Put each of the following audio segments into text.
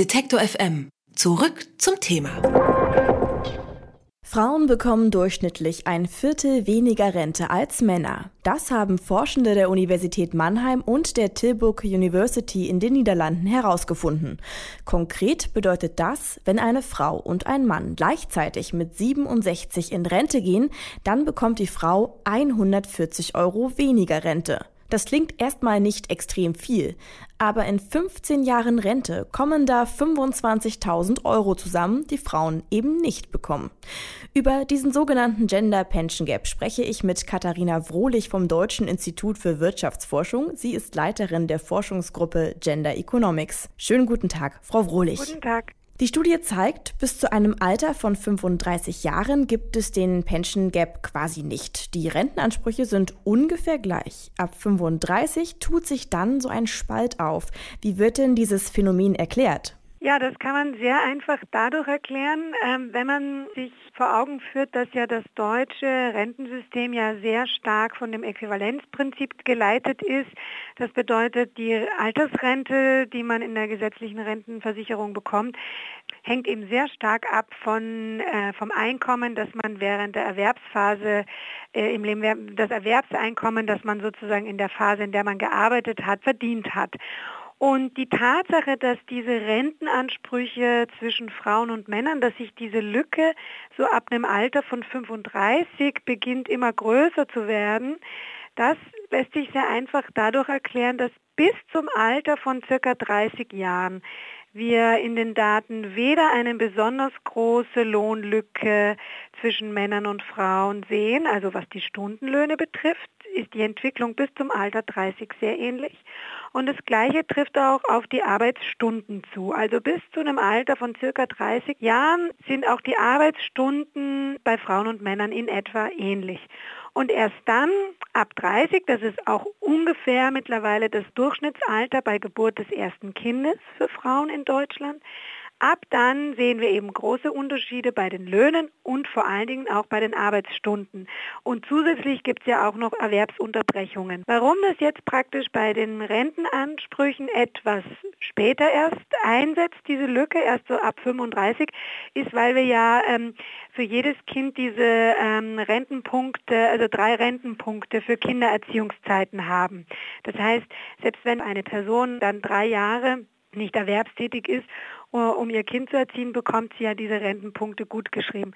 Detektor FM. Zurück zum Thema. Frauen bekommen durchschnittlich ein Viertel weniger Rente als Männer. Das haben Forschende der Universität Mannheim und der Tilburg University in den Niederlanden herausgefunden. Konkret bedeutet das, wenn eine Frau und ein Mann gleichzeitig mit 67 in Rente gehen, dann bekommt die Frau 140 Euro weniger Rente. Das klingt erstmal nicht extrem viel, aber in 15 Jahren Rente kommen da 25.000 Euro zusammen, die Frauen eben nicht bekommen. Über diesen sogenannten Gender Pension Gap spreche ich mit Katharina Wrohlich vom Deutschen Institut für Wirtschaftsforschung. Sie ist Leiterin der Forschungsgruppe Gender Economics. Schönen guten Tag, Frau Wrohlich. Guten Tag. Die Studie zeigt, bis zu einem Alter von 35 Jahren gibt es den Pension Gap quasi nicht. Die Rentenansprüche sind ungefähr gleich. Ab 35 tut sich dann so ein Spalt auf. Wie wird denn dieses Phänomen erklärt? Ja, das kann man sehr einfach dadurch erklären, ähm, wenn man sich vor Augen führt, dass ja das deutsche Rentensystem ja sehr stark von dem Äquivalenzprinzip geleitet ist. Das bedeutet, die Altersrente, die man in der gesetzlichen Rentenversicherung bekommt, hängt eben sehr stark ab von, äh, vom Einkommen, das man während der Erwerbsphase äh, im Leben, das Erwerbseinkommen, das man sozusagen in der Phase, in der man gearbeitet hat, verdient hat. Und die Tatsache, dass diese Rentenansprüche zwischen Frauen und Männern, dass sich diese Lücke so ab einem Alter von 35 beginnt immer größer zu werden, das lässt sich sehr einfach dadurch erklären, dass bis zum Alter von circa 30 Jahren wir in den Daten weder eine besonders große Lohnlücke zwischen Männern und Frauen sehen, also was die Stundenlöhne betrifft, ist die Entwicklung bis zum Alter 30 sehr ähnlich. Und das Gleiche trifft auch auf die Arbeitsstunden zu. Also bis zu einem Alter von circa 30 Jahren sind auch die Arbeitsstunden bei Frauen und Männern in etwa ähnlich. Und erst dann, ab 30, das ist auch ungefähr mittlerweile das Durchschnittsalter bei Geburt des ersten Kindes für Frauen in Deutschland, Ab dann sehen wir eben große Unterschiede bei den Löhnen und vor allen Dingen auch bei den Arbeitsstunden. Und zusätzlich gibt es ja auch noch Erwerbsunterbrechungen. Warum das jetzt praktisch bei den Rentenansprüchen etwas später erst einsetzt, diese Lücke, erst so ab 35, ist, weil wir ja ähm, für jedes Kind diese ähm, Rentenpunkte, also drei Rentenpunkte für Kindererziehungszeiten haben. Das heißt, selbst wenn eine Person dann drei Jahre nicht erwerbstätig ist, äh, um ihr Kind zu erziehen, bekommt sie ja diese Rentenpunkte gut geschrieben.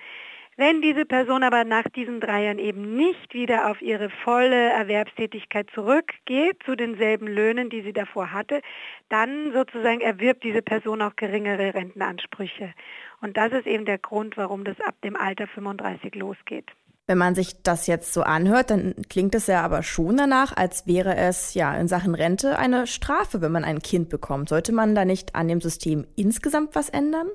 Wenn diese Person aber nach diesen drei Jahren eben nicht wieder auf ihre volle Erwerbstätigkeit zurückgeht, zu denselben Löhnen, die sie davor hatte, dann sozusagen erwirbt diese Person auch geringere Rentenansprüche. Und das ist eben der Grund, warum das ab dem Alter 35 losgeht. Wenn man sich das jetzt so anhört, dann klingt es ja aber schon danach, als wäre es ja in Sachen Rente eine Strafe, wenn man ein Kind bekommt. Sollte man da nicht an dem System insgesamt was ändern?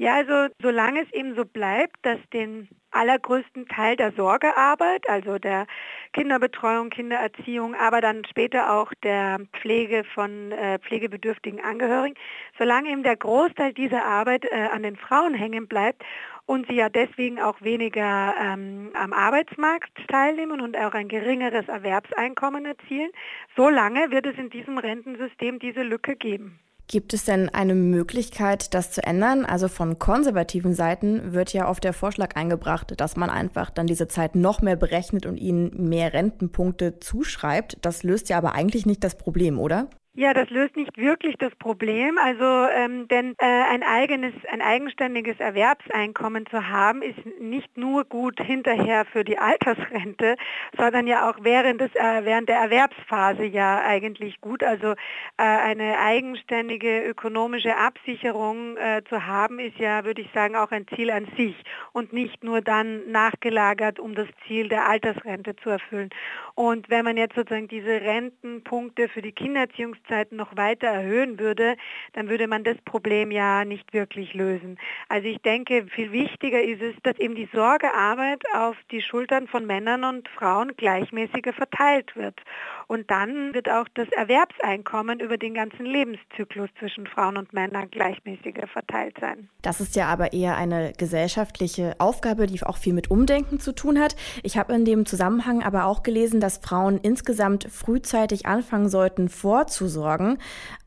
Ja, also solange es eben so bleibt, dass den allergrößten Teil der Sorgearbeit, also der Kinderbetreuung, Kindererziehung, aber dann später auch der Pflege von äh, pflegebedürftigen Angehörigen, solange eben der Großteil dieser Arbeit äh, an den Frauen hängen bleibt und sie ja deswegen auch weniger ähm, am Arbeitsmarkt teilnehmen und auch ein geringeres Erwerbseinkommen erzielen, solange wird es in diesem Rentensystem diese Lücke geben. Gibt es denn eine Möglichkeit, das zu ändern? Also von konservativen Seiten wird ja oft der Vorschlag eingebracht, dass man einfach dann diese Zeit noch mehr berechnet und ihnen mehr Rentenpunkte zuschreibt. Das löst ja aber eigentlich nicht das Problem, oder? Ja, das löst nicht wirklich das Problem. Also ähm, denn äh, ein eigenes, ein eigenständiges Erwerbseinkommen zu haben, ist nicht nur gut hinterher für die Altersrente, sondern ja auch während des äh, während der Erwerbsphase ja eigentlich gut. Also äh, eine eigenständige ökonomische Absicherung äh, zu haben, ist ja, würde ich sagen, auch ein Ziel an sich und nicht nur dann nachgelagert, um das Ziel der Altersrente zu erfüllen. Und wenn man jetzt sozusagen diese Rentenpunkte für die Kindererziehungs Arbeitszeiten noch weiter erhöhen würde, dann würde man das Problem ja nicht wirklich lösen. Also ich denke, viel wichtiger ist es, dass eben die Sorgearbeit auf die Schultern von Männern und Frauen gleichmäßiger verteilt wird. Und dann wird auch das Erwerbseinkommen über den ganzen Lebenszyklus zwischen Frauen und Männern gleichmäßiger verteilt sein. Das ist ja aber eher eine gesellschaftliche Aufgabe, die auch viel mit Umdenken zu tun hat. Ich habe in dem Zusammenhang aber auch gelesen, dass Frauen insgesamt frühzeitig anfangen sollten, vorzusorgen vorzusorgen.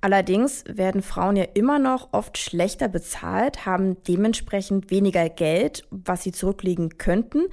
Allerdings werden Frauen ja immer noch oft schlechter bezahlt, haben dementsprechend weniger Geld, was sie zurücklegen könnten.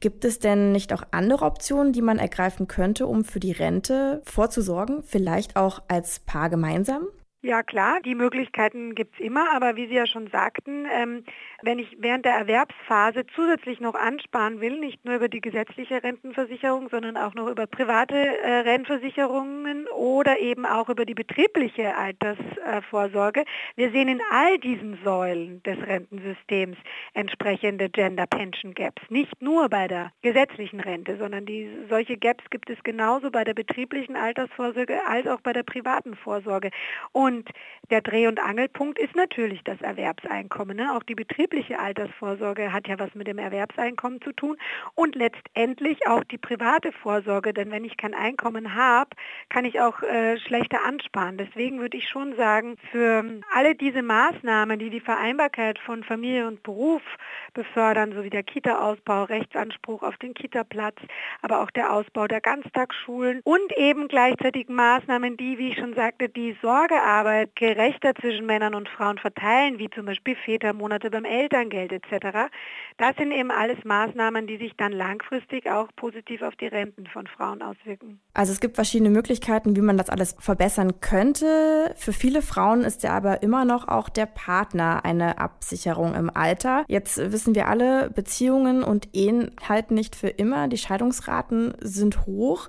Gibt es denn nicht auch andere Optionen, die man ergreifen könnte, um für die Rente vorzusorgen, vielleicht auch als Paar gemeinsam? Ja klar, die Möglichkeiten gibt's immer, aber wie Sie ja schon sagten, ähm, wenn ich während der Erwerbsphase zusätzlich noch ansparen will, nicht nur über die gesetzliche Rentenversicherung, sondern auch noch über private äh, Rentenversicherungen oder eben auch über die betriebliche Altersvorsorge, äh, wir sehen in all diesen Säulen des Rentensystems entsprechende Gender Pension Gaps. Nicht nur bei der gesetzlichen Rente, sondern die, solche Gaps gibt es genauso bei der betrieblichen Altersvorsorge als auch bei der privaten Vorsorge. Und und der Dreh- und Angelpunkt ist natürlich das Erwerbseinkommen. Ne? Auch die betriebliche Altersvorsorge hat ja was mit dem Erwerbseinkommen zu tun und letztendlich auch die private Vorsorge. Denn wenn ich kein Einkommen habe, kann ich auch äh, schlechter ansparen. Deswegen würde ich schon sagen, für alle diese Maßnahmen, die die Vereinbarkeit von Familie und Beruf befördern, sowie der Kita-Ausbau, Rechtsanspruch auf den Kita-Platz, aber auch der Ausbau der Ganztagsschulen und eben gleichzeitig Maßnahmen, die, wie ich schon sagte, die Sorgearbeit Arbeit gerechter zwischen Männern und Frauen verteilen, wie zum Beispiel Vätermonate beim Elterngeld etc. Das sind eben alles Maßnahmen, die sich dann langfristig auch positiv auf die Renten von Frauen auswirken. Also es gibt verschiedene Möglichkeiten, wie man das alles verbessern könnte. Für viele Frauen ist ja aber immer noch auch der Partner eine Absicherung im Alter. Jetzt wissen wir alle, Beziehungen und Ehen halten nicht für immer. Die Scheidungsraten sind hoch.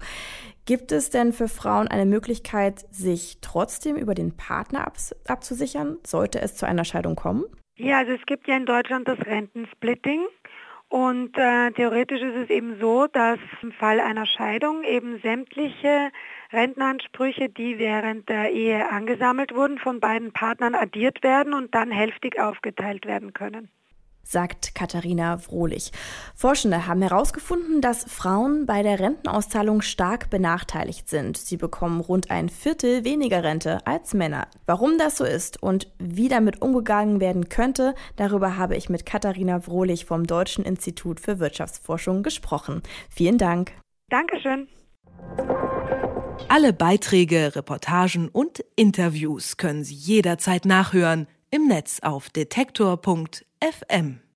Gibt es denn für Frauen eine Möglichkeit, sich trotzdem über den Partner abzusichern, sollte es zu einer Scheidung kommen? Ja, also es gibt ja in Deutschland das Rentensplitting. Und äh, theoretisch ist es eben so, dass im Fall einer Scheidung eben sämtliche Rentenansprüche, die während der Ehe angesammelt wurden, von beiden Partnern addiert werden und dann hälftig aufgeteilt werden können sagt Katharina Frohlich. Forschende haben herausgefunden, dass Frauen bei der Rentenauszahlung stark benachteiligt sind. Sie bekommen rund ein Viertel weniger Rente als Männer. Warum das so ist und wie damit umgegangen werden könnte, darüber habe ich mit Katharina Frohlich vom Deutschen Institut für Wirtschaftsforschung gesprochen. Vielen Dank. Dankeschön. Alle Beiträge, Reportagen und Interviews können Sie jederzeit nachhören im Netz auf FM.